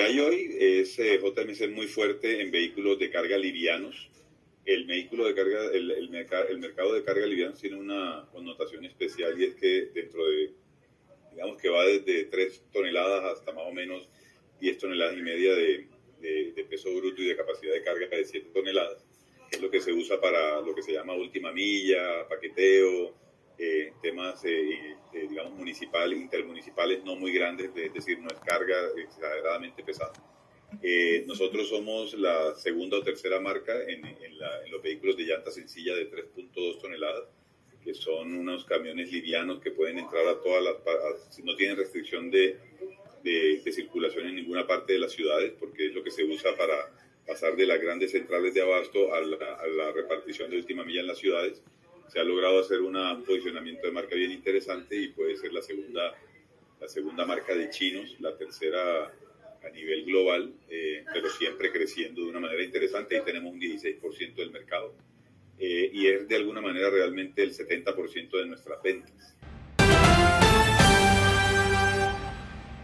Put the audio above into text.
hay hoy es eh, JMC muy fuerte en vehículos de carga livianos. El vehículo de carga, el, el, mercado de carga livianos tiene una connotación especial y es que dentro de, digamos que va desde 3 toneladas hasta más o menos 10 toneladas y media de, de, peso bruto y de capacidad de carga de 7 toneladas, que es lo que se usa para lo que se llama última milla, paqueteo, eh, temas, eh, digamos, municipal, intermunicipales no muy grandes, es decir, no es carga exageradamente pesada. Eh, nosotros somos la segunda o tercera marca en, en, los vehículos de llanta sencilla de 3.2 toneladas, que son unos camiones livianos que pueden entrar a todas las, no tienen restricción de, de, de, circulación en ninguna parte de las ciudades, porque es lo que se usa para pasar de las grandes centrales de abasto a la, a la repartición de última milla en las ciudades se ha logrado hacer un posicionamiento de marca bien interesante y puede ser la segunda, la segunda marca de chinos, la tercera a nivel global, eh, pero siempre creciendo de una manera interesante. Ahí tenemos un 16% del mercado eh, y es de alguna manera realmente el 70% de nuestras ventas.